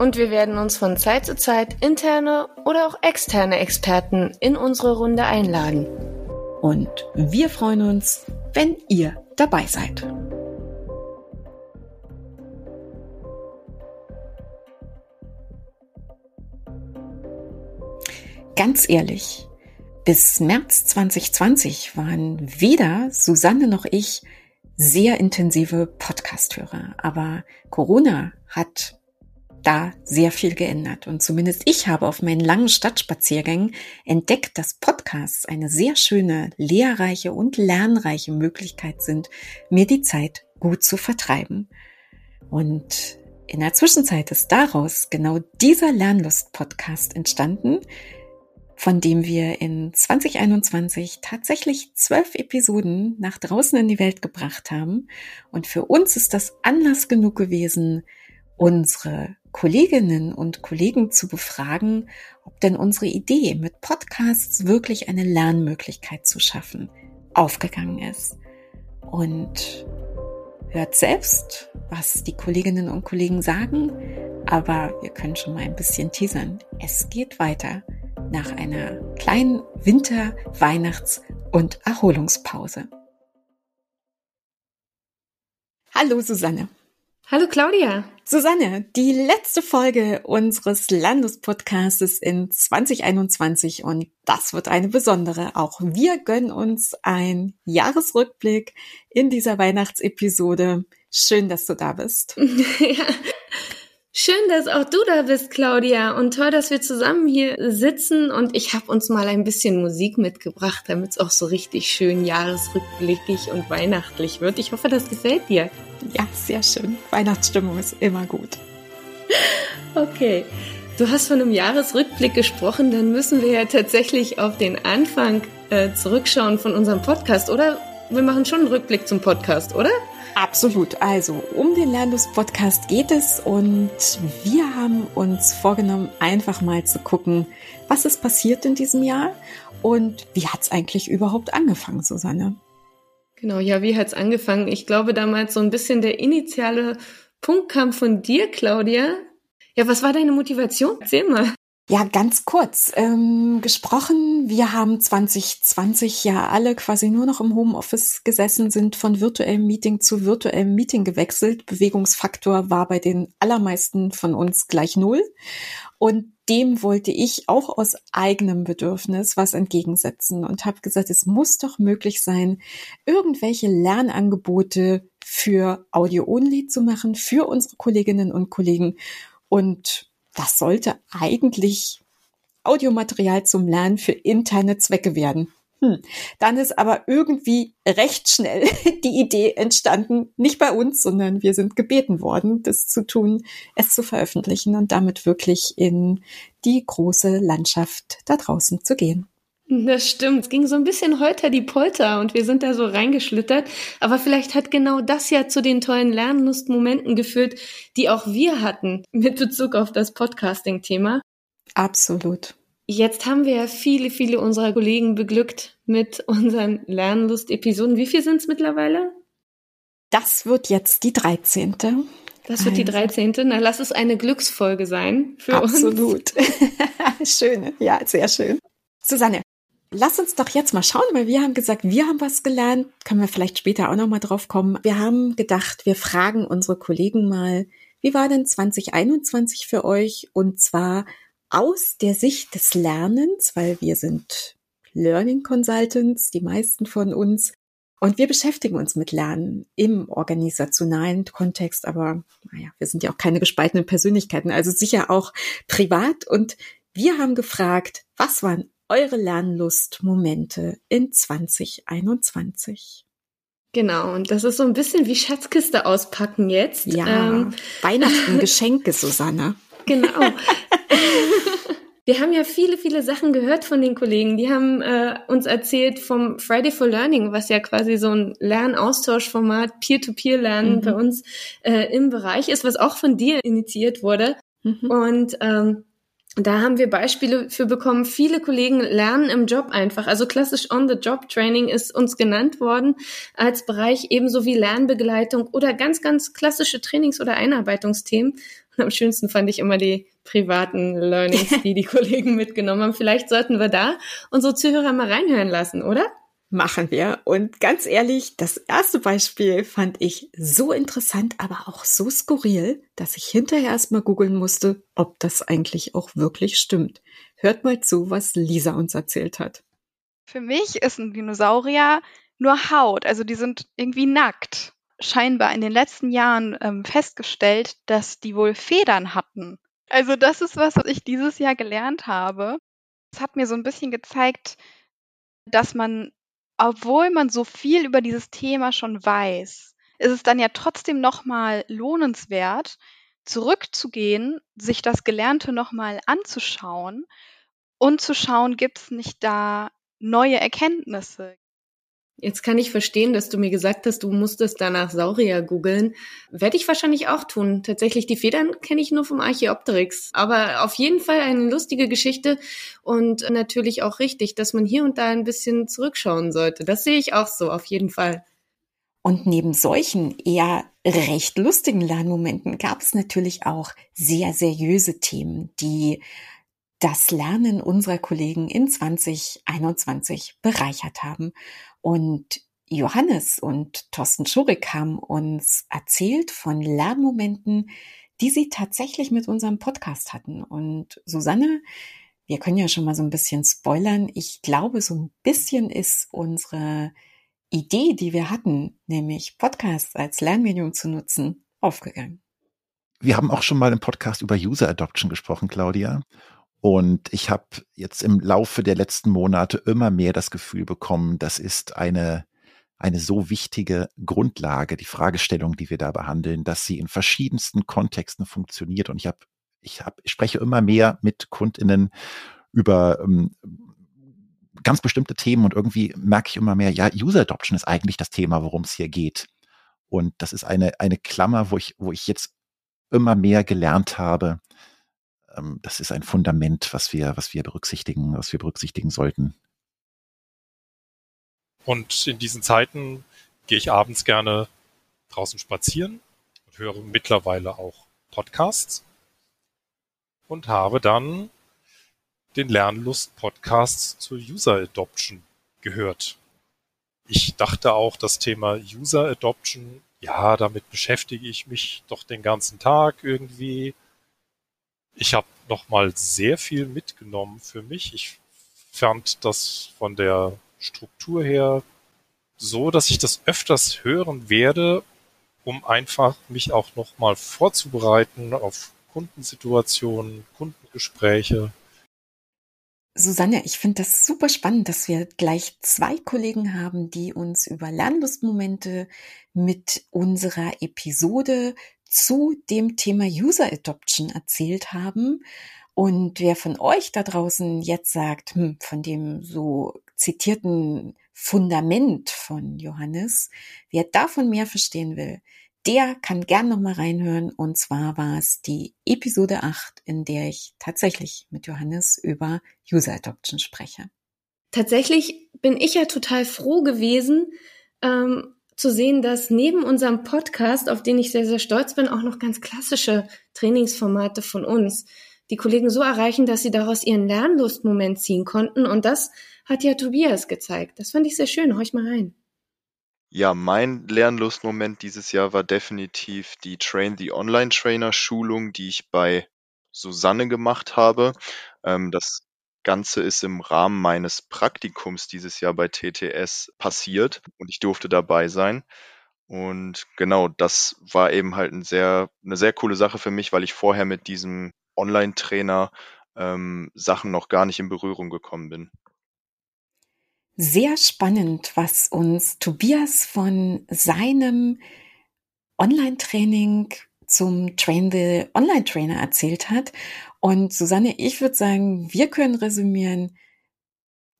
Und wir werden uns von Zeit zu Zeit interne oder auch externe Experten in unsere Runde einladen. Und wir freuen uns, wenn ihr dabei seid. Ganz ehrlich, bis März 2020 waren weder Susanne noch ich sehr intensive Podcast-Hörer. Aber Corona hat da sehr viel geändert. Und zumindest ich habe auf meinen langen Stadtspaziergängen entdeckt, dass Podcasts eine sehr schöne, lehrreiche und lernreiche Möglichkeit sind, mir die Zeit gut zu vertreiben. Und in der Zwischenzeit ist daraus genau dieser Lernlust-Podcast entstanden, von dem wir in 2021 tatsächlich zwölf Episoden nach draußen in die Welt gebracht haben. Und für uns ist das Anlass genug gewesen, unsere Kolleginnen und Kollegen zu befragen, ob denn unsere Idee mit Podcasts wirklich eine Lernmöglichkeit zu schaffen aufgegangen ist. Und hört selbst, was die Kolleginnen und Kollegen sagen, aber wir können schon mal ein bisschen teasern. Es geht weiter nach einer kleinen Winter-, Weihnachts- und Erholungspause. Hallo Susanne. Hallo Claudia. Susanne, die letzte Folge unseres Landespodcastes in 2021 und das wird eine besondere. Auch wir gönnen uns ein Jahresrückblick in dieser Weihnachtsepisode. Schön, dass du da bist. ja, Schön, dass auch du da bist, Claudia. Und toll, dass wir zusammen hier sitzen. Und ich habe uns mal ein bisschen Musik mitgebracht, damit es auch so richtig schön jahresrückblickig und weihnachtlich wird. Ich hoffe, das gefällt dir. Ja, sehr schön. Weihnachtsstimmung ist immer gut. Okay. Du hast von einem Jahresrückblick gesprochen, dann müssen wir ja tatsächlich auf den Anfang äh, zurückschauen von unserem Podcast, oder? Wir machen schon einen Rückblick zum Podcast, oder? Absolut. Also um den Lernlust-Podcast geht es und wir haben uns vorgenommen, einfach mal zu gucken, was ist passiert in diesem Jahr und wie hat es eigentlich überhaupt angefangen, Susanne? Genau, ja, wie hat es angefangen? Ich glaube damals so ein bisschen der initiale Punkt kam von dir, Claudia. Ja, was war deine Motivation? Erzähl mal. Ja, ganz kurz ähm, gesprochen. Wir haben 2020 ja alle quasi nur noch im Homeoffice gesessen, sind von virtuellem Meeting zu virtuellem Meeting gewechselt. Bewegungsfaktor war bei den allermeisten von uns gleich null. Und dem wollte ich auch aus eigenem Bedürfnis was entgegensetzen und habe gesagt, es muss doch möglich sein, irgendwelche Lernangebote für Audio-Only zu machen, für unsere Kolleginnen und Kollegen. Und das sollte eigentlich Audiomaterial zum Lernen für interne Zwecke werden. Hm. Dann ist aber irgendwie recht schnell die Idee entstanden, nicht bei uns, sondern wir sind gebeten worden, das zu tun, es zu veröffentlichen und damit wirklich in die große Landschaft da draußen zu gehen. Das stimmt. Es ging so ein bisschen holter die Polter und wir sind da so reingeschlittert. Aber vielleicht hat genau das ja zu den tollen Lernlustmomenten geführt, die auch wir hatten mit Bezug auf das Podcasting-Thema. Absolut. Jetzt haben wir ja viele, viele unserer Kollegen beglückt mit unseren Lernlust-Episoden. Wie viel sind es mittlerweile? Das wird jetzt die 13. Das wird die 13. Na, lass es eine Glücksfolge sein für Absolut. uns. Absolut. schön. Ja, sehr schön. Susanne, Lass uns doch jetzt mal schauen, weil wir haben gesagt, wir haben was gelernt. Können wir vielleicht später auch noch mal drauf kommen. Wir haben gedacht, wir fragen unsere Kollegen mal, wie war denn 2021 für euch? Und zwar aus der Sicht des Lernens, weil wir sind Learning Consultants, die meisten von uns. Und wir beschäftigen uns mit Lernen im organisationalen Kontext, aber naja, wir sind ja auch keine gespaltenen Persönlichkeiten, also sicher auch privat. Und wir haben gefragt, was waren eure Lernlustmomente in 2021. Genau, und das ist so ein bisschen wie Schatzkiste auspacken jetzt. Ja, ähm. Weihnachten, Geschenke, Susanne. Genau. Wir haben ja viele, viele Sachen gehört von den Kollegen. Die haben äh, uns erzählt vom Friday for Learning, was ja quasi so ein Lernaustauschformat, Peer-to-Peer-Lernen mhm. bei uns äh, im Bereich ist, was auch von dir initiiert wurde. Mhm. Und ähm, da haben wir Beispiele für bekommen. Viele Kollegen lernen im Job einfach. Also klassisch On-the-Job-Training ist uns genannt worden als Bereich ebenso wie Lernbegleitung oder ganz, ganz klassische Trainings- oder Einarbeitungsthemen. Und am schönsten fand ich immer die privaten Learnings, die die Kollegen mitgenommen haben. Vielleicht sollten wir da unsere Zuhörer mal reinhören lassen, oder? Machen wir. Und ganz ehrlich, das erste Beispiel fand ich so interessant, aber auch so skurril, dass ich hinterher erstmal googeln musste, ob das eigentlich auch wirklich stimmt. Hört mal zu, was Lisa uns erzählt hat. Für mich ist ein Dinosaurier nur Haut, also die sind irgendwie nackt. Scheinbar in den letzten Jahren ähm, festgestellt, dass die wohl Federn hatten. Also das ist was, was ich dieses Jahr gelernt habe. Es hat mir so ein bisschen gezeigt, dass man obwohl man so viel über dieses Thema schon weiß, ist es dann ja trotzdem nochmal lohnenswert, zurückzugehen, sich das Gelernte nochmal anzuschauen und zu schauen, gibt es nicht da neue Erkenntnisse? Jetzt kann ich verstehen, dass du mir gesagt hast, du musstest danach Saurier googeln. Werde ich wahrscheinlich auch tun. Tatsächlich, die Federn kenne ich nur vom Archaeopteryx. Aber auf jeden Fall eine lustige Geschichte und natürlich auch richtig, dass man hier und da ein bisschen zurückschauen sollte. Das sehe ich auch so, auf jeden Fall. Und neben solchen eher recht lustigen Lernmomenten gab es natürlich auch sehr seriöse Themen, die das Lernen unserer Kollegen in 2021 bereichert haben. Und Johannes und Thorsten Schurig haben uns erzählt von Lernmomenten, die sie tatsächlich mit unserem Podcast hatten. Und Susanne, wir können ja schon mal so ein bisschen spoilern. Ich glaube, so ein bisschen ist unsere Idee, die wir hatten, nämlich Podcasts als Lernmedium zu nutzen, aufgegangen. Wir haben auch schon mal im Podcast über User Adoption gesprochen, Claudia. Und ich habe jetzt im Laufe der letzten Monate immer mehr das Gefühl bekommen, das ist eine, eine so wichtige Grundlage, die Fragestellung, die wir da behandeln, dass sie in verschiedensten Kontexten funktioniert. Und ich habe, ich habe, ich spreche immer mehr mit KundInnen über ähm, ganz bestimmte Themen und irgendwie merke ich immer mehr, ja, User Adoption ist eigentlich das Thema, worum es hier geht. Und das ist eine, eine Klammer, wo ich, wo ich jetzt immer mehr gelernt habe, ähm, das ist ein Fundament, was wir, was wir berücksichtigen, was wir berücksichtigen sollten. Und in diesen Zeiten gehe ich abends gerne draußen spazieren und höre mittlerweile auch Podcasts und habe dann den Lernlust-Podcast zur User Adoption gehört. Ich dachte auch, das Thema User Adoption, ja, damit beschäftige ich mich doch den ganzen Tag irgendwie ich habe nochmal sehr viel mitgenommen für mich. Ich fand das von der Struktur her so, dass ich das öfters hören werde, um einfach mich auch nochmal vorzubereiten auf Kundensituationen, Kundengespräche. Susanne, ich finde das super spannend, dass wir gleich zwei Kollegen haben, die uns über Lernlustmomente mit unserer Episode zu dem Thema User Adoption erzählt haben. Und wer von euch da draußen jetzt sagt, hm, von dem so zitierten Fundament von Johannes, wer davon mehr verstehen will, der kann gern noch mal reinhören. Und zwar war es die Episode 8, in der ich tatsächlich mit Johannes über User Adoption spreche. Tatsächlich bin ich ja total froh gewesen, ähm, zu sehen, dass neben unserem Podcast, auf den ich sehr, sehr stolz bin, auch noch ganz klassische Trainingsformate von uns die Kollegen so erreichen, dass sie daraus ihren Lernlustmoment ziehen konnten. Und das hat ja Tobias gezeigt. Das fand ich sehr schön. Hör ich mal rein. Ja, mein Lernlustmoment dieses Jahr war definitiv die Train the Online Trainer Schulung, die ich bei Susanne gemacht habe. Ähm, das Ganze ist im Rahmen meines Praktikums dieses Jahr bei TTS passiert und ich durfte dabei sein. Und genau, das war eben halt ein sehr, eine sehr coole Sache für mich, weil ich vorher mit diesem Online-Trainer ähm, Sachen noch gar nicht in Berührung gekommen bin. Sehr spannend, was uns Tobias von seinem Online-Training zum Train the Online Trainer erzählt hat. Und Susanne, ich würde sagen, wir können resümieren,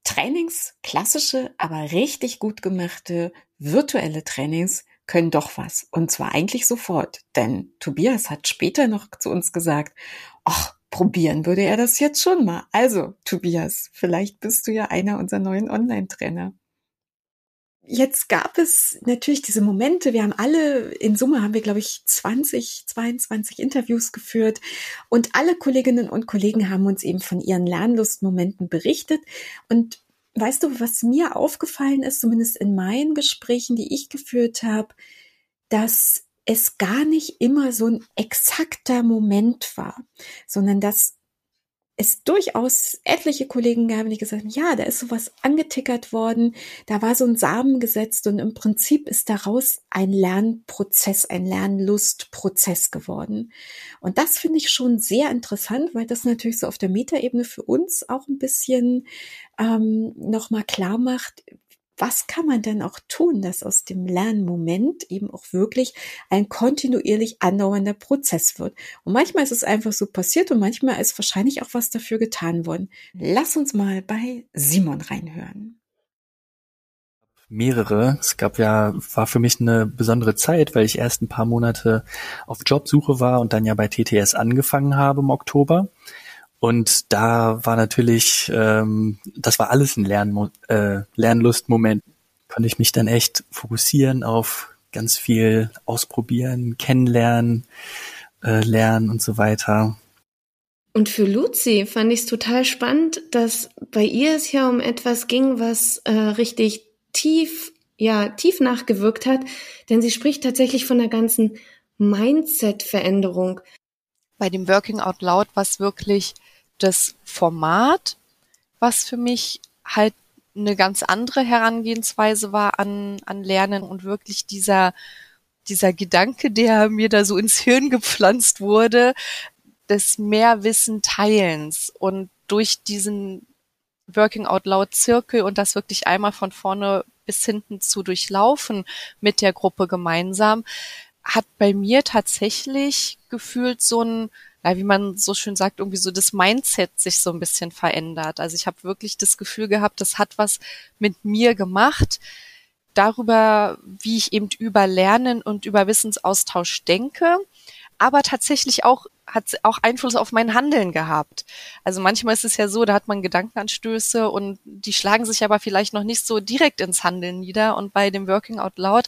Trainings, klassische, aber richtig gut gemachte virtuelle Trainings können doch was. Und zwar eigentlich sofort. Denn Tobias hat später noch zu uns gesagt, ach, probieren würde er das jetzt schon mal. Also, Tobias, vielleicht bist du ja einer unserer neuen Online-Trainer. Jetzt gab es natürlich diese Momente. Wir haben alle, in Summe haben wir, glaube ich, 20, 22 Interviews geführt und alle Kolleginnen und Kollegen haben uns eben von ihren Lernlustmomenten berichtet. Und weißt du, was mir aufgefallen ist, zumindest in meinen Gesprächen, die ich geführt habe, dass es gar nicht immer so ein exakter Moment war, sondern dass es durchaus etliche Kollegen gab, die gesagt haben, ja, da ist sowas angetickert worden, da war so ein Samen gesetzt und im Prinzip ist daraus ein Lernprozess, ein Lernlustprozess geworden. Und das finde ich schon sehr interessant, weil das natürlich so auf der Metaebene für uns auch ein bisschen ähm, nochmal klar macht, was kann man denn auch tun, dass aus dem Lernmoment eben auch wirklich ein kontinuierlich andauernder Prozess wird. Und manchmal ist es einfach so passiert und manchmal ist wahrscheinlich auch was dafür getan worden. Lass uns mal bei Simon reinhören mehrere. Es gab ja, war für mich eine besondere Zeit, weil ich erst ein paar Monate auf Jobsuche war und dann ja bei TTS angefangen habe im Oktober. Und da war natürlich, ähm, das war alles ein Lern, äh, Lernlustmoment. Konnte ich mich dann echt fokussieren auf ganz viel ausprobieren, kennenlernen, äh, lernen und so weiter. Und für Luzi fand ich es total spannend, dass bei ihr es ja um etwas ging, was äh, richtig tief, ja, tief nachgewirkt hat, denn sie spricht tatsächlich von einer ganzen Mindset-Veränderung. Bei dem Working Out Loud war es wirklich das Format, was für mich halt eine ganz andere Herangehensweise war an, an Lernen und wirklich dieser, dieser Gedanke, der mir da so ins Hirn gepflanzt wurde, des Mehrwissen Teilens. Und durch diesen Working Out Loud Zirkel und das wirklich einmal von vorne bis hinten zu durchlaufen mit der Gruppe gemeinsam, hat bei mir tatsächlich gefühlt so ein ja, wie man so schön sagt, irgendwie so das Mindset sich so ein bisschen verändert. Also ich habe wirklich das Gefühl gehabt, das hat was mit mir gemacht, darüber, wie ich eben über Lernen und über Wissensaustausch denke, aber tatsächlich auch hat auch Einfluss auf mein Handeln gehabt. Also manchmal ist es ja so, da hat man Gedankenanstöße und die schlagen sich aber vielleicht noch nicht so direkt ins Handeln nieder. Und bei dem Working Out Loud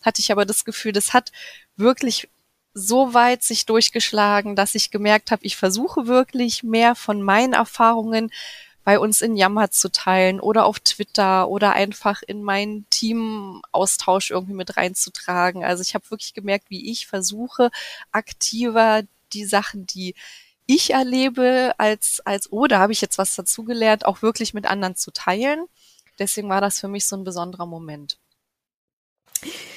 hatte ich aber das Gefühl, das hat wirklich so weit sich durchgeschlagen, dass ich gemerkt habe, ich versuche wirklich mehr von meinen Erfahrungen bei uns in Yammer zu teilen oder auf Twitter oder einfach in meinen Team-Austausch irgendwie mit reinzutragen. Also ich habe wirklich gemerkt, wie ich versuche, aktiver die Sachen, die ich erlebe als, als, oh, da habe ich jetzt was dazugelernt, auch wirklich mit anderen zu teilen. Deswegen war das für mich so ein besonderer Moment.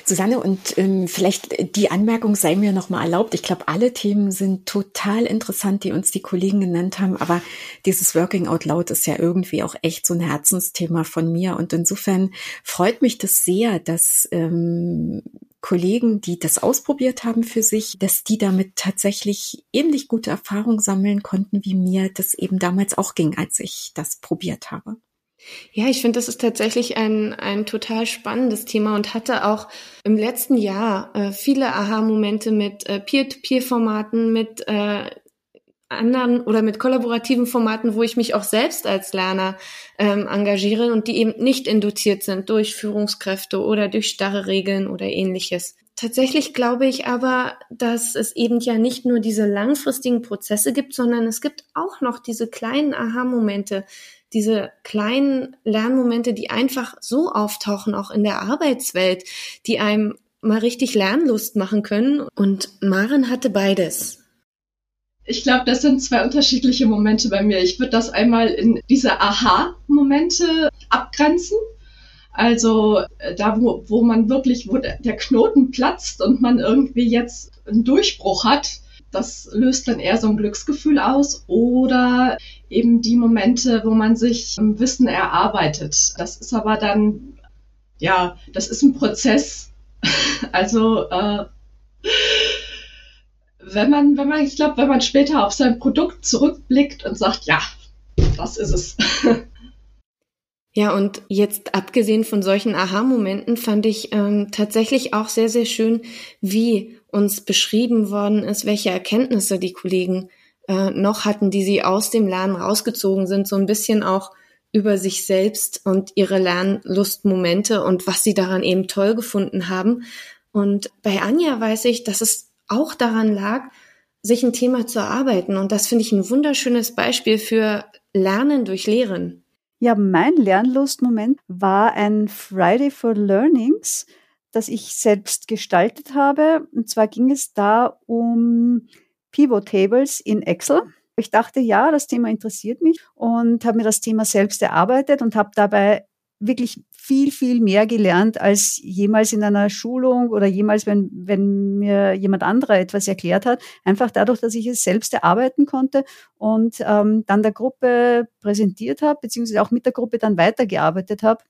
Susanne, und ähm, vielleicht die Anmerkung sei mir nochmal erlaubt. Ich glaube, alle Themen sind total interessant, die uns die Kollegen genannt haben. Aber dieses Working Out Loud ist ja irgendwie auch echt so ein Herzensthema von mir. Und insofern freut mich das sehr, dass ähm, Kollegen, die das ausprobiert haben für sich, dass die damit tatsächlich ähnlich gute Erfahrungen sammeln konnten, wie mir das eben damals auch ging, als ich das probiert habe. Ja, ich finde, das ist tatsächlich ein, ein total spannendes Thema und hatte auch im letzten Jahr äh, viele Aha-Momente mit äh, Peer-to-Peer-Formaten, mit äh, anderen oder mit kollaborativen Formaten, wo ich mich auch selbst als Lerner ähm, engagiere und die eben nicht induziert sind durch Führungskräfte oder durch starre Regeln oder ähnliches. Tatsächlich glaube ich aber, dass es eben ja nicht nur diese langfristigen Prozesse gibt, sondern es gibt auch noch diese kleinen Aha-Momente, diese kleinen Lernmomente, die einfach so auftauchen, auch in der Arbeitswelt, die einem mal richtig Lernlust machen können. Und Maren hatte beides. Ich glaube, das sind zwei unterschiedliche Momente bei mir. Ich würde das einmal in diese Aha-Momente abgrenzen. Also äh, da, wo, wo man wirklich, wo der Knoten platzt und man irgendwie jetzt einen Durchbruch hat, das löst dann eher so ein Glücksgefühl aus oder eben die Momente, wo man sich Wissen erarbeitet. Das ist aber dann, ja, das ist ein Prozess. Also äh, wenn man, wenn man, ich glaube, wenn man später auf sein Produkt zurückblickt und sagt, ja, das ist es. Ja, und jetzt abgesehen von solchen Aha-Momenten fand ich ähm, tatsächlich auch sehr, sehr schön, wie uns beschrieben worden ist, welche Erkenntnisse die Kollegen äh, noch hatten, die sie aus dem Lernen rausgezogen sind, so ein bisschen auch über sich selbst und ihre Lernlustmomente und was sie daran eben toll gefunden haben. Und bei Anja weiß ich, dass es auch daran lag, sich ein Thema zu erarbeiten. Und das finde ich ein wunderschönes Beispiel für Lernen durch Lehren. Ja, mein Lernlustmoment war ein Friday for Learnings, das ich selbst gestaltet habe. Und zwar ging es da um Pivot Tables in Excel. Ich dachte, ja, das Thema interessiert mich und habe mir das Thema selbst erarbeitet und habe dabei wirklich viel, viel mehr gelernt als jemals in einer Schulung oder jemals, wenn, wenn mir jemand anderer etwas erklärt hat. Einfach dadurch, dass ich es selbst erarbeiten konnte und ähm, dann der Gruppe präsentiert habe, beziehungsweise auch mit der Gruppe dann weitergearbeitet habe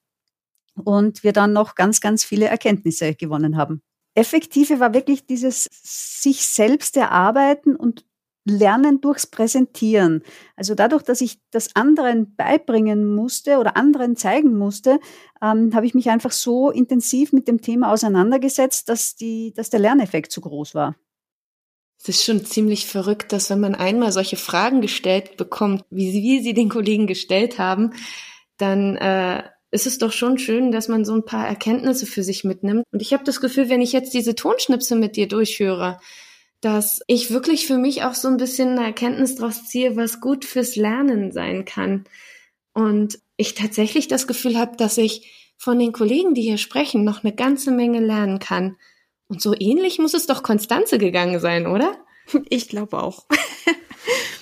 und wir dann noch ganz, ganz viele Erkenntnisse gewonnen haben. Effektive war wirklich dieses sich selbst erarbeiten und Lernen durchs Präsentieren. Also dadurch, dass ich das anderen beibringen musste oder anderen zeigen musste, ähm, habe ich mich einfach so intensiv mit dem Thema auseinandergesetzt, dass, die, dass der Lerneffekt zu groß war. Es ist schon ziemlich verrückt, dass wenn man einmal solche Fragen gestellt bekommt, wie sie, wie sie den Kollegen gestellt haben, dann äh, ist es doch schon schön, dass man so ein paar Erkenntnisse für sich mitnimmt. Und ich habe das Gefühl, wenn ich jetzt diese Tonschnipse mit dir durchführe, dass ich wirklich für mich auch so ein bisschen eine Erkenntnis draus ziehe, was gut fürs Lernen sein kann. Und ich tatsächlich das Gefühl habe, dass ich von den Kollegen, die hier sprechen, noch eine ganze Menge lernen kann. Und so ähnlich muss es doch Konstanze gegangen sein, oder? Ich glaube auch.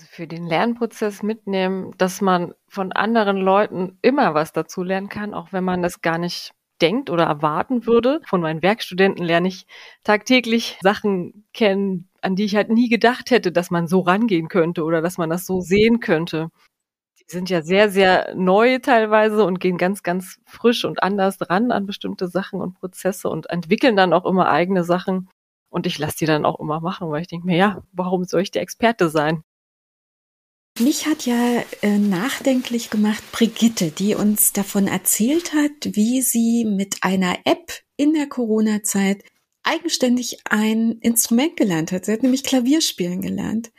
Also für den Lernprozess mitnehmen, dass man von anderen Leuten immer was dazu lernen kann, auch wenn man das gar nicht denkt oder erwarten würde. Von meinen Werkstudenten lerne ich tagtäglich Sachen kennen, an die ich halt nie gedacht hätte, dass man so rangehen könnte oder dass man das so sehen könnte. Die sind ja sehr, sehr neu teilweise und gehen ganz, ganz frisch und anders ran an bestimmte Sachen und Prozesse und entwickeln dann auch immer eigene Sachen. Und ich lasse die dann auch immer machen, weil ich denke mir, ja, warum soll ich der Experte sein? Mich hat ja äh, nachdenklich gemacht Brigitte, die uns davon erzählt hat, wie sie mit einer App in der Corona-Zeit eigenständig ein Instrument gelernt hat. Sie hat nämlich Klavierspielen gelernt.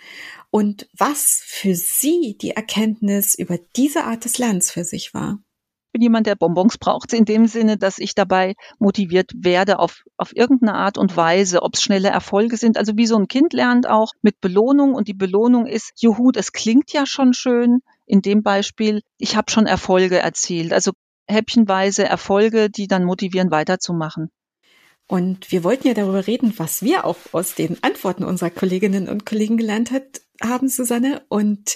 Und was für sie die Erkenntnis über diese Art des Lernens für sich war bin jemand, der Bonbons braucht, in dem Sinne, dass ich dabei motiviert werde auf, auf irgendeine Art und Weise, ob es schnelle Erfolge sind. Also wie so ein Kind lernt auch mit Belohnung und die Belohnung ist, juhu, das klingt ja schon schön. In dem Beispiel, ich habe schon Erfolge erzielt. Also häppchenweise Erfolge, die dann motivieren, weiterzumachen. Und wir wollten ja darüber reden, was wir auch aus den Antworten unserer Kolleginnen und Kollegen gelernt hat, haben, Susanne. Und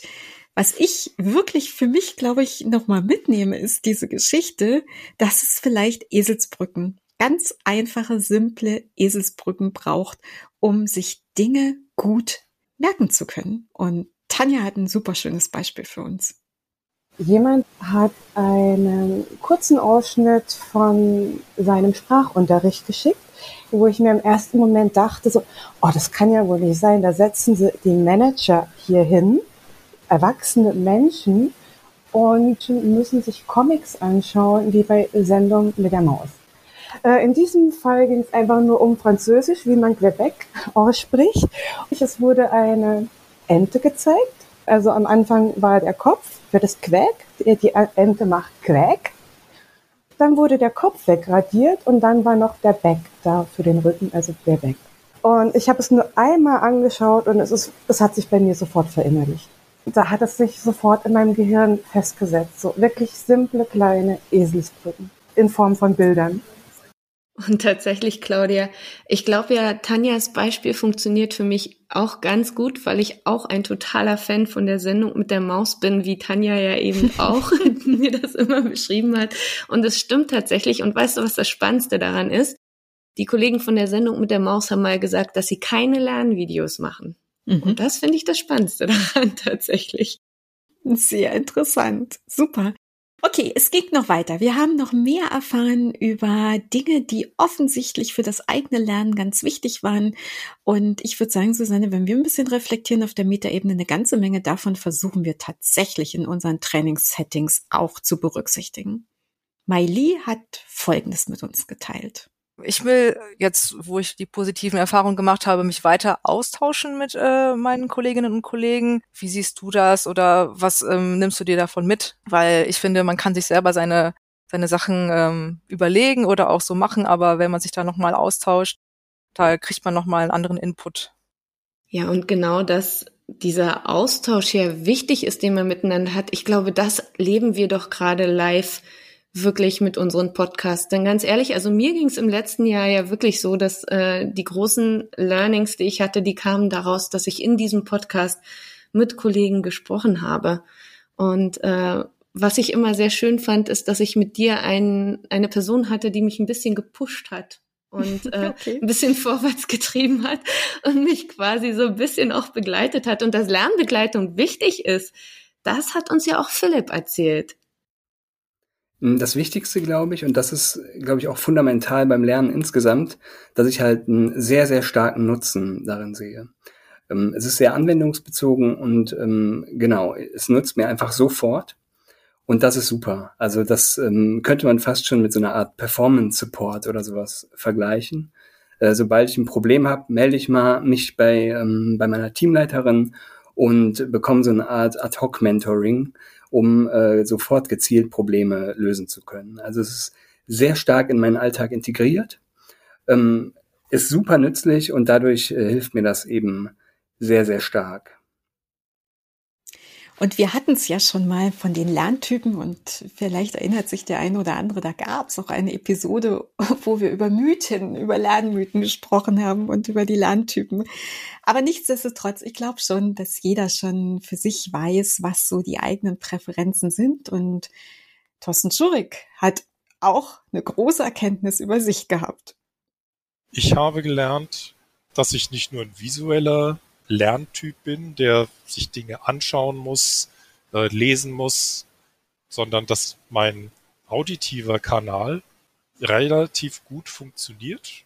was ich wirklich für mich, glaube ich, nochmal mitnehme, ist diese Geschichte, dass es vielleicht Eselsbrücken, ganz einfache, simple Eselsbrücken braucht, um sich Dinge gut merken zu können. Und Tanja hat ein super schönes Beispiel für uns. Jemand hat einen kurzen Ausschnitt von seinem Sprachunterricht geschickt, wo ich mir im ersten Moment dachte, so, oh, das kann ja wohl nicht sein, da setzen sie den Manager hier hin erwachsene Menschen und müssen sich Comics anschauen, wie bei Sendung mit der Maus. Äh, in diesem Fall ging es einfach nur um Französisch, wie man Quebec ausspricht. Es wurde eine Ente gezeigt. Also am Anfang war der Kopf für das Quäk. Die Ente macht Quäk. Dann wurde der Kopf wegradiert und dann war noch der Back da für den Rücken, also Quebec. Und ich habe es nur einmal angeschaut und es, ist, es hat sich bei mir sofort verinnerlicht da hat es sich sofort in meinem Gehirn festgesetzt. So wirklich simple kleine Eselsbrücken in Form von Bildern. Und tatsächlich, Claudia, ich glaube ja, Tanjas Beispiel funktioniert für mich auch ganz gut, weil ich auch ein totaler Fan von der Sendung mit der Maus bin, wie Tanja ja eben auch mir das immer beschrieben hat. Und es stimmt tatsächlich. Und weißt du, was das Spannendste daran ist? Die Kollegen von der Sendung mit der Maus haben mal gesagt, dass sie keine Lernvideos machen. Mhm. Und das finde ich das Spannendste daran tatsächlich. Sehr interessant. Super. Okay, es geht noch weiter. Wir haben noch mehr erfahren über Dinge, die offensichtlich für das eigene Lernen ganz wichtig waren. Und ich würde sagen, Susanne, wenn wir ein bisschen reflektieren auf der Metaebene, eine ganze Menge davon versuchen wir tatsächlich in unseren Trainingssettings auch zu berücksichtigen. Miley hat Folgendes mit uns geteilt. Ich will jetzt, wo ich die positiven Erfahrungen gemacht habe, mich weiter austauschen mit äh, meinen Kolleginnen und Kollegen. Wie siehst du das oder was ähm, nimmst du dir davon mit? Weil ich finde, man kann sich selber seine seine Sachen ähm, überlegen oder auch so machen, aber wenn man sich da nochmal austauscht, da kriegt man nochmal einen anderen Input. Ja, und genau das, dieser Austausch ja wichtig ist, den man miteinander hat. Ich glaube, das leben wir doch gerade live wirklich mit unseren Podcasts. Denn ganz ehrlich, also mir ging es im letzten Jahr ja wirklich so, dass äh, die großen Learnings, die ich hatte, die kamen daraus, dass ich in diesem Podcast mit Kollegen gesprochen habe. Und äh, was ich immer sehr schön fand, ist, dass ich mit dir ein, eine Person hatte, die mich ein bisschen gepusht hat und äh, okay. ein bisschen vorwärts getrieben hat und mich quasi so ein bisschen auch begleitet hat. Und dass Lernbegleitung wichtig ist, das hat uns ja auch Philipp erzählt. Hm, das Wichtigste, glaube ich, und das ist, glaube ich, auch fundamental beim Lernen insgesamt, dass ich halt einen sehr, sehr starken Nutzen darin sehe. Ähm, es ist sehr anwendungsbezogen und ähm, genau, es nutzt mir einfach sofort. Und das ist super. Also das ähm, könnte man fast schon mit so einer Art Performance Support oder sowas vergleichen. Äh, sobald ich ein Problem habe, melde ich mal mich bei, bei meiner Teamleiterin und bekomme so eine Art Ad-Hoc-Mentoring, um äh, sofort gezielt Probleme lösen zu können. Also es ist sehr stark in meinen Alltag integriert, ähm, ist super nützlich und dadurch äh, hilft mir das eben sehr, sehr stark. Und wir hatten es ja schon mal von den Lerntypen und vielleicht erinnert sich der eine oder andere, da gab es auch eine Episode, wo wir über Mythen, über Lernmythen gesprochen haben und über die Lerntypen. Aber nichtsdestotrotz, ich glaube schon, dass jeder schon für sich weiß, was so die eigenen Präferenzen sind. Und Thorsten Schurig hat auch eine große Erkenntnis über sich gehabt. Ich habe gelernt, dass ich nicht nur ein visueller Lerntyp bin, der sich Dinge anschauen muss, äh, lesen muss, sondern dass mein auditiver Kanal relativ gut funktioniert.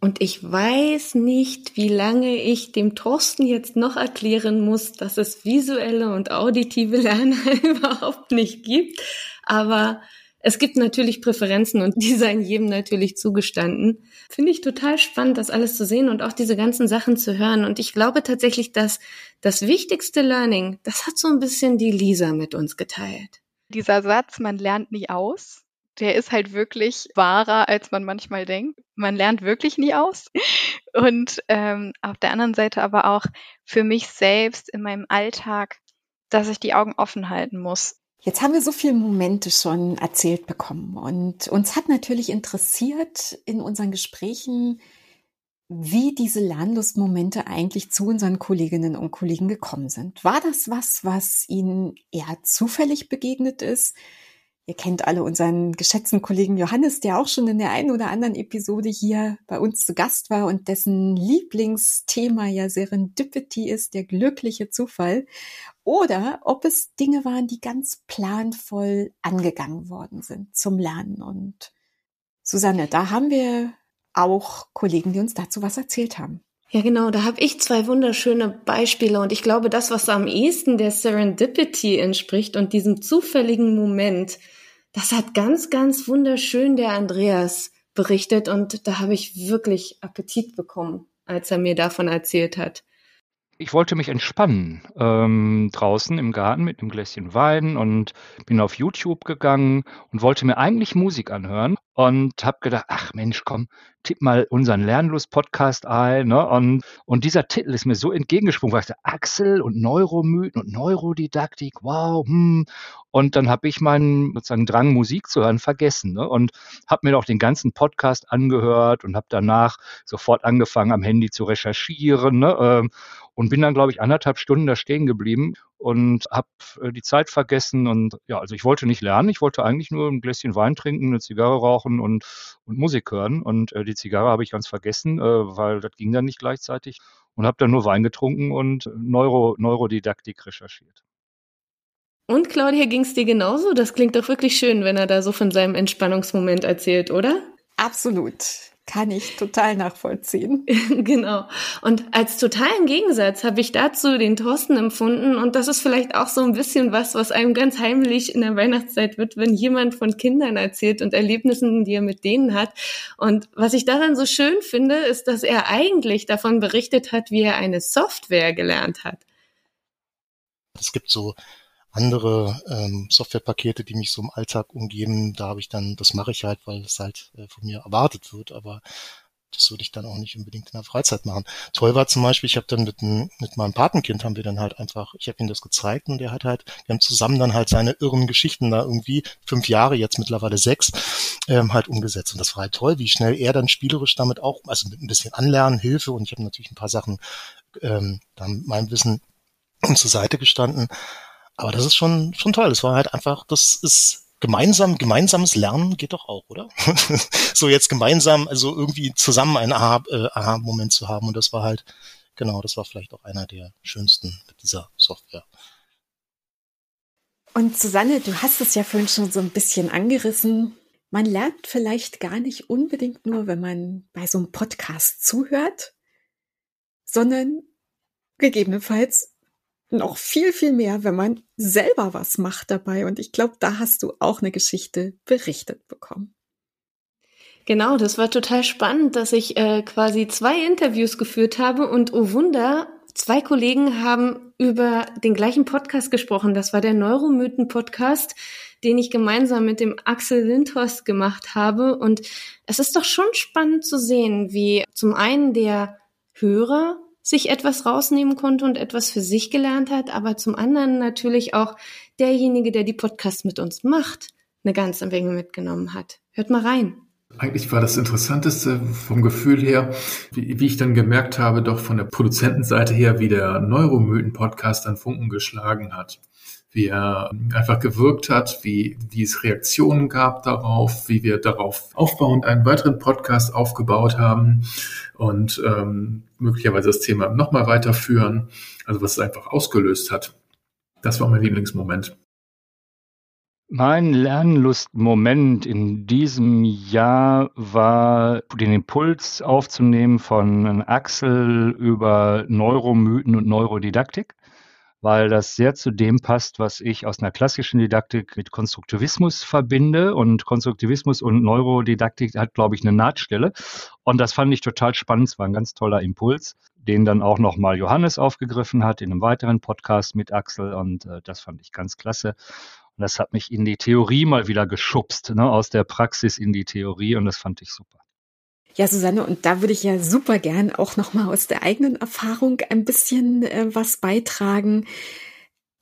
Und ich weiß nicht, wie lange ich dem Thorsten jetzt noch erklären muss, dass es visuelle und auditive Lerner überhaupt nicht gibt. Aber es gibt natürlich Präferenzen und die seien jedem natürlich zugestanden. Finde ich total spannend, das alles zu sehen und auch diese ganzen Sachen zu hören. Und ich glaube tatsächlich, dass das wichtigste Learning, das hat so ein bisschen die Lisa mit uns geteilt. Dieser Satz, man lernt nie aus, der ist halt wirklich wahrer, als man manchmal denkt. Man lernt wirklich nie aus. Und ähm, auf der anderen Seite aber auch für mich selbst in meinem Alltag, dass ich die Augen offen halten muss Jetzt haben wir so viele Momente schon erzählt bekommen und uns hat natürlich interessiert in unseren Gesprächen, wie diese Lernlustmomente eigentlich zu unseren Kolleginnen und Kollegen gekommen sind. War das was, was Ihnen eher zufällig begegnet ist? Ihr kennt alle unseren geschätzten Kollegen Johannes, der auch schon in der einen oder anderen Episode hier bei uns zu Gast war und dessen Lieblingsthema ja Serendipity ist, der glückliche Zufall. Oder ob es Dinge waren, die ganz planvoll angegangen worden sind zum Lernen. Und Susanne, da haben wir auch Kollegen, die uns dazu was erzählt haben. Ja, genau, da habe ich zwei wunderschöne Beispiele und ich glaube, das, was am ehesten der Serendipity entspricht und diesem zufälligen Moment, das hat ganz, ganz wunderschön der Andreas berichtet und da habe ich wirklich Appetit bekommen, als er mir davon erzählt hat. Ich wollte mich entspannen ähm, draußen im Garten mit einem Gläschen Wein und bin auf YouTube gegangen und wollte mir eigentlich Musik anhören und habe gedacht, ach Mensch, komm, tipp mal unseren Lernlust-Podcast ein. Ne? Und, und dieser Titel ist mir so entgegengesprungen, weil ich dachte, Axel und Neuromythen und Neurodidaktik, wow. Hm. Und dann habe ich meinen sozusagen Drang, Musik zu hören, vergessen. Ne? Und habe mir auch den ganzen Podcast angehört und habe danach sofort angefangen, am Handy zu recherchieren. Ne? Ähm, und bin dann, glaube ich, anderthalb Stunden da stehen geblieben und habe äh, die Zeit vergessen. Und ja, also ich wollte nicht lernen, ich wollte eigentlich nur ein Gläschen Wein trinken, eine Zigarre rauchen und, und Musik hören. Und äh, die Zigarre habe ich ganz vergessen, äh, weil das ging dann nicht gleichzeitig. Und habe dann nur Wein getrunken und Neuro, Neurodidaktik recherchiert. Und Claudia, ging's dir genauso? Das klingt doch wirklich schön, wenn er da so von seinem Entspannungsmoment erzählt, oder? Absolut. Kann ich total nachvollziehen. genau. Und als totalen Gegensatz habe ich dazu den Thorsten empfunden. Und das ist vielleicht auch so ein bisschen was, was einem ganz heimlich in der Weihnachtszeit wird, wenn jemand von Kindern erzählt und Erlebnissen, die er mit denen hat. Und was ich daran so schön finde, ist, dass er eigentlich davon berichtet hat, wie er eine Software gelernt hat. Es gibt so andere ähm, Softwarepakete, die mich so im Alltag umgeben, da habe ich dann, das mache ich halt, weil es halt äh, von mir erwartet wird, aber das würde ich dann auch nicht unbedingt in der Freizeit machen. Toll war zum Beispiel, ich habe dann mit, mit meinem Patenkind haben wir dann halt einfach, ich habe ihm das gezeigt und der hat halt, wir haben zusammen dann halt seine irren Geschichten da irgendwie, fünf Jahre, jetzt mittlerweile sechs, ähm, halt umgesetzt. Und das war halt toll, wie schnell er dann spielerisch damit auch, also mit ein bisschen Anlernen, Hilfe und ich habe natürlich ein paar Sachen ähm, dann meinem Wissen zur Seite gestanden. Aber das ist schon, schon toll. Es war halt einfach, das ist gemeinsam, gemeinsames Lernen geht doch auch, oder? so jetzt gemeinsam, also irgendwie zusammen einen äh, Aha-Moment zu haben. Und das war halt, genau, das war vielleicht auch einer der schönsten mit dieser Software. Und Susanne, du hast es ja vorhin schon so ein bisschen angerissen. Man lernt vielleicht gar nicht unbedingt nur, wenn man bei so einem Podcast zuhört, sondern gegebenenfalls noch viel, viel mehr, wenn man selber was macht dabei. Und ich glaube, da hast du auch eine Geschichte berichtet bekommen. Genau, das war total spannend, dass ich äh, quasi zwei Interviews geführt habe und oh Wunder, zwei Kollegen haben über den gleichen Podcast gesprochen. Das war der Neuromythen-Podcast, den ich gemeinsam mit dem Axel Lindhorst gemacht habe. Und es ist doch schon spannend zu sehen, wie zum einen der Hörer sich etwas rausnehmen konnte und etwas für sich gelernt hat, aber zum anderen natürlich auch derjenige, der die Podcasts mit uns macht, eine ganze Menge mitgenommen hat. Hört mal rein. Eigentlich war das Interessanteste vom Gefühl her, wie, wie ich dann gemerkt habe, doch von der Produzentenseite her, wie der Neuromythen-Podcast an Funken geschlagen hat wie er einfach gewirkt hat, wie, wie es Reaktionen gab darauf, wie wir darauf aufbauend einen weiteren Podcast aufgebaut haben und ähm, möglicherweise das Thema nochmal weiterführen, also was es einfach ausgelöst hat. Das war mein Lieblingsmoment. Mein Lernlustmoment in diesem Jahr war, den Impuls aufzunehmen von Axel über Neuromythen und Neurodidaktik weil das sehr zu dem passt, was ich aus einer klassischen Didaktik mit Konstruktivismus verbinde. Und Konstruktivismus und Neurodidaktik hat, glaube ich, eine Nahtstelle. Und das fand ich total spannend. Es war ein ganz toller Impuls, den dann auch nochmal Johannes aufgegriffen hat in einem weiteren Podcast mit Axel. Und äh, das fand ich ganz klasse. Und das hat mich in die Theorie mal wieder geschubst, ne? aus der Praxis in die Theorie. Und das fand ich super. Ja, Susanne, und da würde ich ja super gern auch nochmal aus der eigenen Erfahrung ein bisschen äh, was beitragen.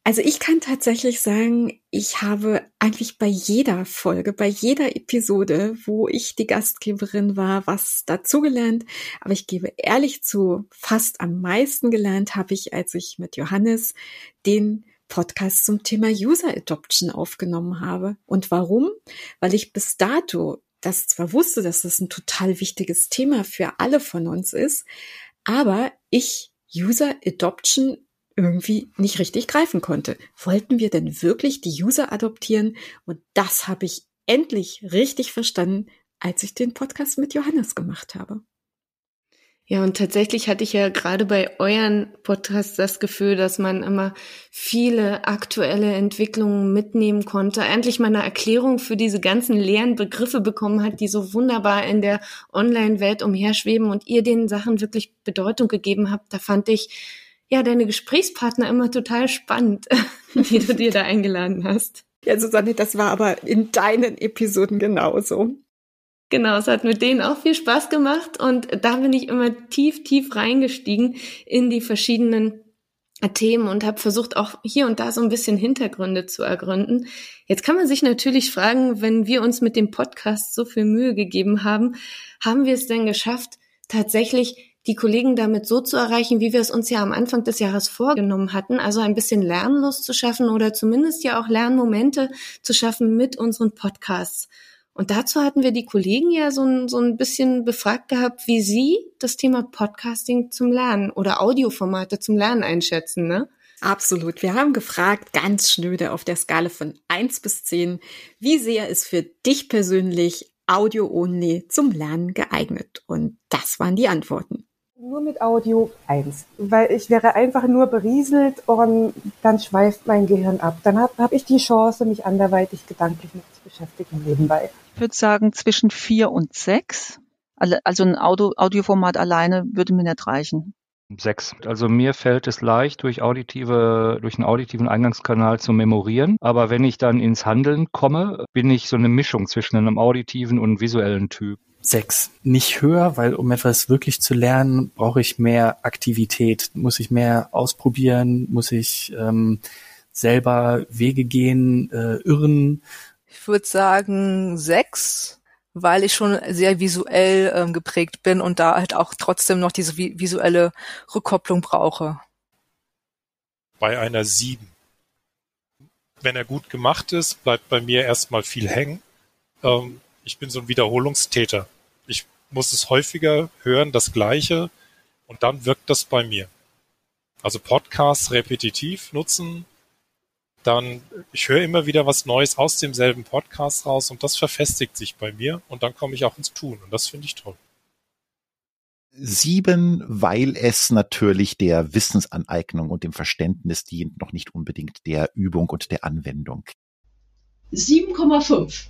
Also ich kann tatsächlich sagen, ich habe eigentlich bei jeder Folge, bei jeder Episode, wo ich die Gastgeberin war, was dazugelernt. Aber ich gebe ehrlich zu, fast am meisten gelernt habe ich, als ich mit Johannes den Podcast zum Thema User Adoption aufgenommen habe. Und warum? Weil ich bis dato das zwar wusste, dass das ein total wichtiges Thema für alle von uns ist, aber ich User Adoption irgendwie nicht richtig greifen konnte. Wollten wir denn wirklich die User adoptieren? Und das habe ich endlich richtig verstanden, als ich den Podcast mit Johannes gemacht habe. Ja, und tatsächlich hatte ich ja gerade bei euren Podcasts das Gefühl, dass man immer viele aktuelle Entwicklungen mitnehmen konnte, endlich mal eine Erklärung für diese ganzen leeren Begriffe bekommen hat, die so wunderbar in der Online-Welt umherschweben und ihr den Sachen wirklich Bedeutung gegeben habt. Da fand ich ja deine Gesprächspartner immer total spannend, die du dir da eingeladen hast. Ja, Susanne, das war aber in deinen Episoden genauso. Genau, es hat mit denen auch viel Spaß gemacht und da bin ich immer tief, tief reingestiegen in die verschiedenen Themen und habe versucht, auch hier und da so ein bisschen Hintergründe zu ergründen. Jetzt kann man sich natürlich fragen, wenn wir uns mit dem Podcast so viel Mühe gegeben haben, haben wir es denn geschafft, tatsächlich die Kollegen damit so zu erreichen, wie wir es uns ja am Anfang des Jahres vorgenommen hatten, also ein bisschen Lernlust zu schaffen oder zumindest ja auch Lernmomente zu schaffen mit unseren Podcasts. Und dazu hatten wir die Kollegen ja so ein, so ein bisschen befragt gehabt, wie sie das Thema Podcasting zum Lernen oder Audioformate zum Lernen einschätzen, ne? Absolut. Wir haben gefragt, ganz schnöde auf der Skala von 1 bis 10, wie sehr ist für dich persönlich Audio-only zum Lernen geeignet? Und das waren die Antworten. Nur mit Audio 1, weil ich wäre einfach nur berieselt und dann schweift mein Gehirn ab. Dann habe hab ich die Chance, mich anderweitig gedanklich mit zu beschäftigen nebenbei. Ich würde sagen zwischen vier und sechs. Also ein Audio, Audioformat alleine würde mir nicht reichen. Sechs. Also mir fällt es leicht, durch auditive, durch einen auditiven Eingangskanal zu memorieren. Aber wenn ich dann ins Handeln komme, bin ich so eine Mischung zwischen einem auditiven und visuellen Typ. Sechs. Nicht höher, weil um etwas wirklich zu lernen, brauche ich mehr Aktivität. Muss ich mehr ausprobieren, muss ich ähm, selber Wege gehen, äh, irren. Ich würde sagen sechs weil ich schon sehr visuell ähm, geprägt bin und da halt auch trotzdem noch diese vi visuelle Rückkopplung brauche. Bei einer sieben. Wenn er gut gemacht ist, bleibt bei mir erstmal viel hängen. Ähm, ich bin so ein Wiederholungstäter. Ich muss es häufiger hören, das Gleiche, und dann wirkt das bei mir. Also Podcasts repetitiv nutzen, dann ich höre immer wieder was Neues aus demselben Podcast raus und das verfestigt sich bei mir und dann komme ich auch ins Tun und das finde ich toll. Sieben, weil es natürlich der Wissensaneignung und dem Verständnis dient, noch nicht unbedingt der Übung und der Anwendung. 7,5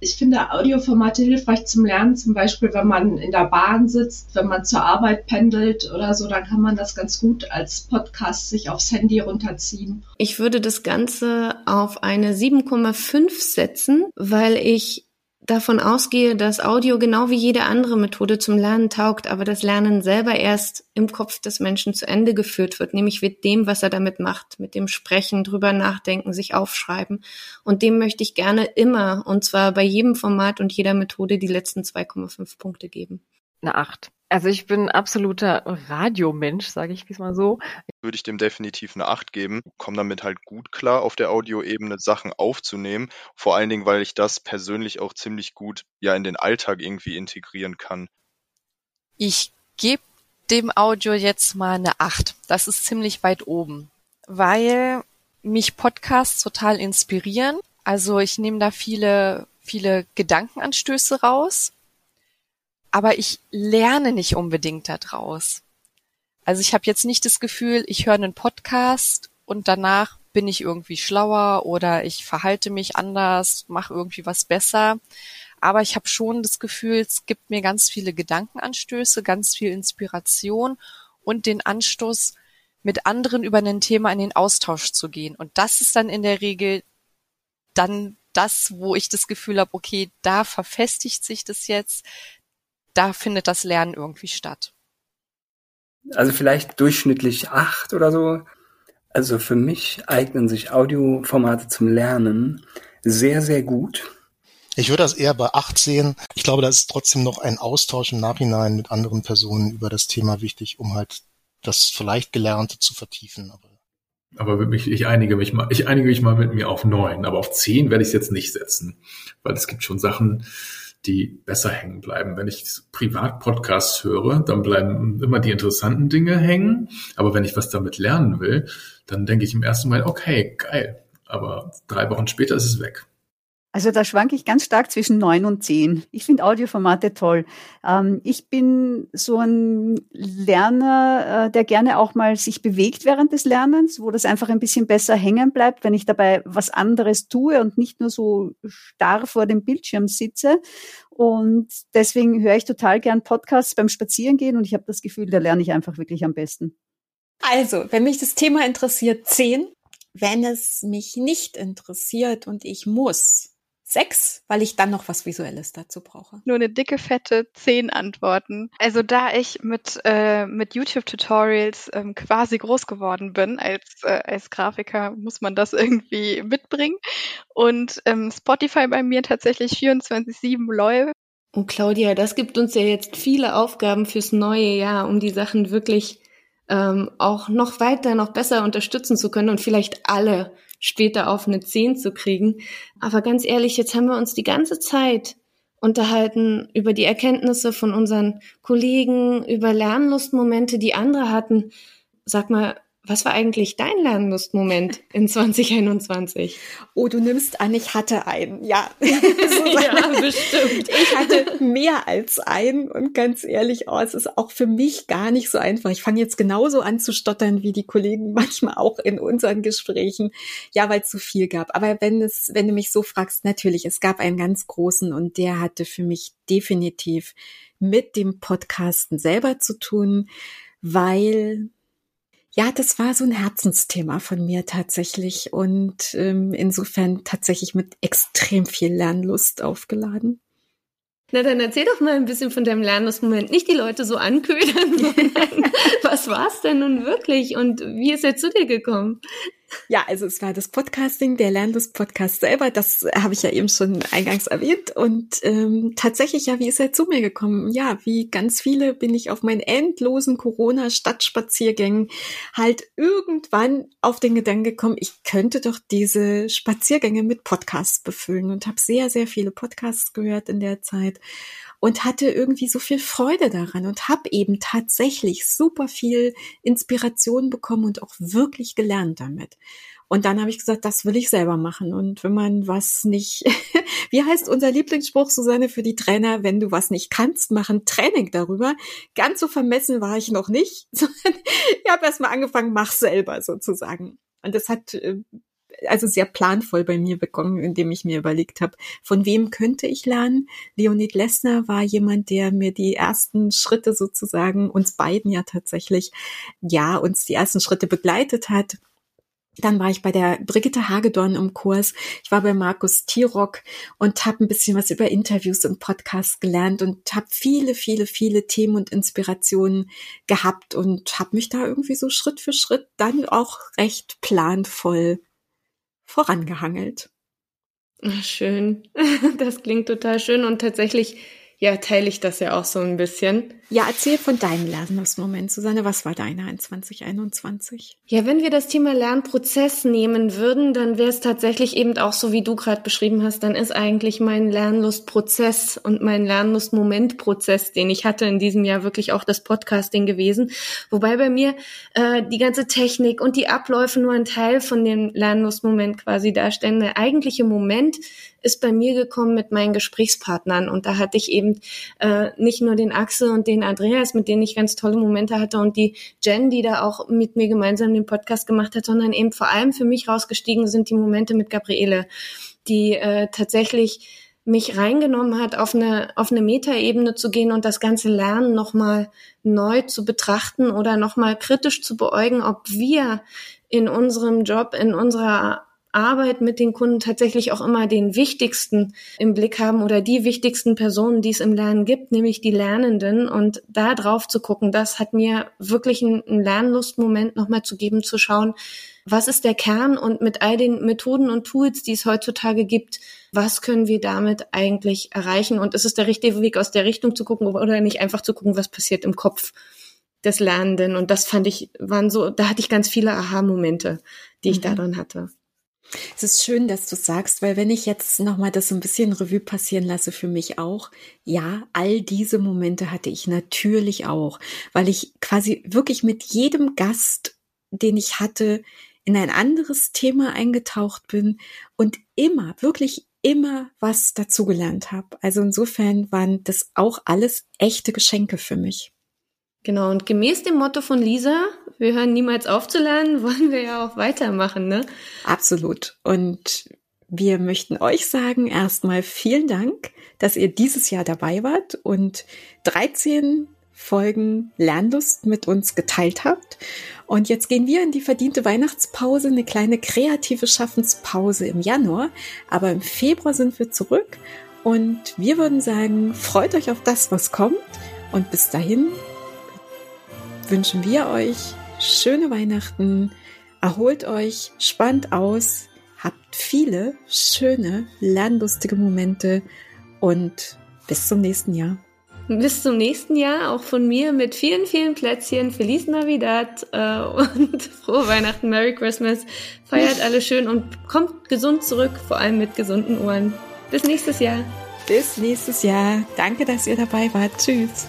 ich finde Audioformate hilfreich zum Lernen, zum Beispiel wenn man in der Bahn sitzt, wenn man zur Arbeit pendelt oder so, dann kann man das ganz gut als Podcast sich aufs Handy runterziehen. Ich würde das Ganze auf eine 7,5 setzen, weil ich davon ausgehe, dass Audio genau wie jede andere Methode zum Lernen taugt, aber das Lernen selber erst im Kopf des Menschen zu Ende geführt wird, nämlich mit dem, was er damit macht, mit dem Sprechen, drüber nachdenken, sich aufschreiben. Und dem möchte ich gerne immer, und zwar bei jedem Format und jeder Methode, die letzten 2,5 Punkte geben. Eine Acht. Also ich bin absoluter Radiomensch, sage ich mal so. Würde ich dem definitiv eine Acht geben. Komme damit halt gut klar, auf der Audioebene Sachen aufzunehmen. Vor allen Dingen, weil ich das persönlich auch ziemlich gut ja in den Alltag irgendwie integrieren kann. Ich gebe dem Audio jetzt mal eine Acht. Das ist ziemlich weit oben, weil mich Podcasts total inspirieren. Also ich nehme da viele, viele Gedankenanstöße raus aber ich lerne nicht unbedingt daraus. Also ich habe jetzt nicht das Gefühl, ich höre einen Podcast und danach bin ich irgendwie schlauer oder ich verhalte mich anders, mache irgendwie was besser. Aber ich habe schon das Gefühl, es gibt mir ganz viele Gedankenanstöße, ganz viel Inspiration und den Anstoß, mit anderen über ein Thema in den Austausch zu gehen. Und das ist dann in der Regel dann das, wo ich das Gefühl habe, okay, da verfestigt sich das jetzt, da findet das Lernen irgendwie statt. Also vielleicht durchschnittlich acht oder so. Also für mich eignen sich Audioformate zum Lernen sehr, sehr gut. Ich würde das eher bei acht sehen. Ich glaube, da ist trotzdem noch ein Austausch im Nachhinein mit anderen Personen über das Thema wichtig, um halt das vielleicht Gelernte zu vertiefen. Aber aber ich, ich einige mich mal, ich einige mich mal mit mir auf neun, aber auf zehn werde ich es jetzt nicht setzen, weil es gibt schon Sachen, die besser hängen bleiben. Wenn ich Privatpodcasts höre, dann bleiben immer die interessanten Dinge hängen. Aber wenn ich was damit lernen will, dann denke ich im ersten Mal, okay, geil. Aber drei Wochen später ist es weg. Also da schwanke ich ganz stark zwischen neun und zehn. Ich finde Audioformate toll. Ähm, ich bin so ein Lerner, äh, der gerne auch mal sich bewegt während des Lernens, wo das einfach ein bisschen besser hängen bleibt, wenn ich dabei was anderes tue und nicht nur so starr vor dem Bildschirm sitze. Und deswegen höre ich total gern Podcasts beim Spazierengehen und ich habe das Gefühl, da lerne ich einfach wirklich am besten. Also, wenn mich das Thema interessiert, zehn. Wenn es mich nicht interessiert und ich muss, sechs, weil ich dann noch was Visuelles dazu brauche. Nur eine dicke, fette zehn Antworten. Also da ich mit, äh, mit YouTube-Tutorials ähm, quasi groß geworden bin, als, äh, als Grafiker muss man das irgendwie mitbringen. Und ähm, Spotify bei mir tatsächlich 24-7 läuft. Und Claudia, das gibt uns ja jetzt viele Aufgaben fürs neue Jahr, um die Sachen wirklich ähm, auch noch weiter, noch besser unterstützen zu können und vielleicht alle später auf eine 10 zu kriegen. Aber ganz ehrlich, jetzt haben wir uns die ganze Zeit unterhalten über die Erkenntnisse von unseren Kollegen, über Lernlustmomente, die andere hatten. Sag mal, was war eigentlich dein Lernlustmoment in 2021? Oh, du nimmst an, ich hatte einen. Ja. ja, bestimmt. Ich hatte mehr als einen und ganz ehrlich, oh, es ist auch für mich gar nicht so einfach. Ich fange jetzt genauso an zu stottern wie die Kollegen manchmal auch in unseren Gesprächen. Ja, weil es so viel gab. Aber wenn es, wenn du mich so fragst, natürlich, es gab einen ganz großen und der hatte für mich definitiv mit dem Podcasten selber zu tun, weil ja, das war so ein Herzensthema von mir tatsächlich und ähm, insofern tatsächlich mit extrem viel Lernlust aufgeladen. Na, dann erzähl doch mal ein bisschen von deinem Lernlustmoment. Nicht die Leute so anködern, sondern was war's denn nun wirklich und wie ist er zu dir gekommen? Ja, also es war das Podcasting, der Lernlust-Podcast selber, das habe ich ja eben schon eingangs erwähnt. Und ähm, tatsächlich, ja, wie ist er zu mir gekommen? Ja, wie ganz viele bin ich auf meinen endlosen Corona-Stadtspaziergängen halt irgendwann auf den Gedanken gekommen, ich könnte doch diese Spaziergänge mit Podcasts befüllen und habe sehr, sehr viele Podcasts gehört in der Zeit und hatte irgendwie so viel Freude daran und habe eben tatsächlich super viel Inspiration bekommen und auch wirklich gelernt damit. Und dann habe ich gesagt, das will ich selber machen. Und wenn man was nicht, wie heißt unser Lieblingsspruch, Susanne, für die Trainer, wenn du was nicht kannst, machen Training darüber. Ganz so vermessen war ich noch nicht, sondern ich habe erst mal angefangen, mach selber sozusagen. Und das hat äh, also sehr planvoll bei mir begonnen, indem ich mir überlegt habe, von wem könnte ich lernen. Leonid Lessner war jemand, der mir die ersten Schritte sozusagen, uns beiden ja tatsächlich, ja, uns die ersten Schritte begleitet hat. Dann war ich bei der Brigitte Hagedorn im Kurs. Ich war bei Markus Tirock und habe ein bisschen was über Interviews und Podcasts gelernt und habe viele, viele, viele Themen und Inspirationen gehabt und habe mich da irgendwie so Schritt für Schritt dann auch recht planvoll vorangehangelt. Schön. Das klingt total schön und tatsächlich ja, teile ich das ja auch so ein bisschen. Ja, erzähl von deinem Lernlustmoment, Susanne. Was war deiner in 2021? Ja, wenn wir das Thema Lernprozess nehmen würden, dann wäre es tatsächlich eben auch so, wie du gerade beschrieben hast. Dann ist eigentlich mein Lernlustprozess und mein Lernlustmomentprozess, den ich hatte in diesem Jahr, wirklich auch das Podcasting gewesen. Wobei bei mir äh, die ganze Technik und die Abläufe nur ein Teil von dem Lernlustmoment quasi darstellen. Der eigentliche Moment ist bei mir gekommen mit meinen Gesprächspartnern. Und da hatte ich eben äh, nicht nur den Axel und den Andreas, mit denen ich ganz tolle Momente hatte und die Jen, die da auch mit mir gemeinsam den Podcast gemacht hat, sondern eben vor allem für mich rausgestiegen sind die Momente mit Gabriele, die äh, tatsächlich mich reingenommen hat, auf eine, auf eine Metaebene zu gehen und das ganze Lernen nochmal neu zu betrachten oder nochmal kritisch zu beäugen, ob wir in unserem Job, in unserer Arbeit mit den Kunden tatsächlich auch immer den wichtigsten im Blick haben oder die wichtigsten Personen, die es im Lernen gibt, nämlich die Lernenden. Und da drauf zu gucken, das hat mir wirklich einen, Lernlustmoment nochmal zu geben, zu schauen, was ist der Kern und mit all den Methoden und Tools, die es heutzutage gibt, was können wir damit eigentlich erreichen? Und ist es der richtige Weg, aus der Richtung zu gucken oder nicht einfach zu gucken, was passiert im Kopf des Lernenden? Und das fand ich, waren so, da hatte ich ganz viele Aha-Momente, die ich mhm. darin hatte. Es ist schön, dass du sagst, weil wenn ich jetzt nochmal das so ein bisschen Revue passieren lasse für mich auch, ja, all diese Momente hatte ich natürlich auch, weil ich quasi wirklich mit jedem Gast, den ich hatte, in ein anderes Thema eingetaucht bin und immer, wirklich immer was dazugelernt habe. Also insofern waren das auch alles echte Geschenke für mich. Genau, und gemäß dem Motto von Lisa, wir hören niemals auf zu lernen, wollen wir ja auch weitermachen, ne? Absolut. Und wir möchten euch sagen, erstmal vielen Dank, dass ihr dieses Jahr dabei wart und 13 Folgen Lernlust mit uns geteilt habt. Und jetzt gehen wir in die verdiente Weihnachtspause, eine kleine kreative Schaffenspause im Januar. Aber im Februar sind wir zurück und wir würden sagen, freut euch auf das, was kommt. Und bis dahin wünschen wir euch schöne Weihnachten, erholt euch, spannt aus, habt viele schöne, lernlustige Momente und bis zum nächsten Jahr. Bis zum nächsten Jahr, auch von mir mit vielen, vielen Plätzchen. Feliz Navidad äh, und frohe Weihnachten, Merry Christmas. Feiert alle schön und kommt gesund zurück, vor allem mit gesunden Ohren. Bis nächstes Jahr. Bis nächstes Jahr. Danke, dass ihr dabei wart. Tschüss.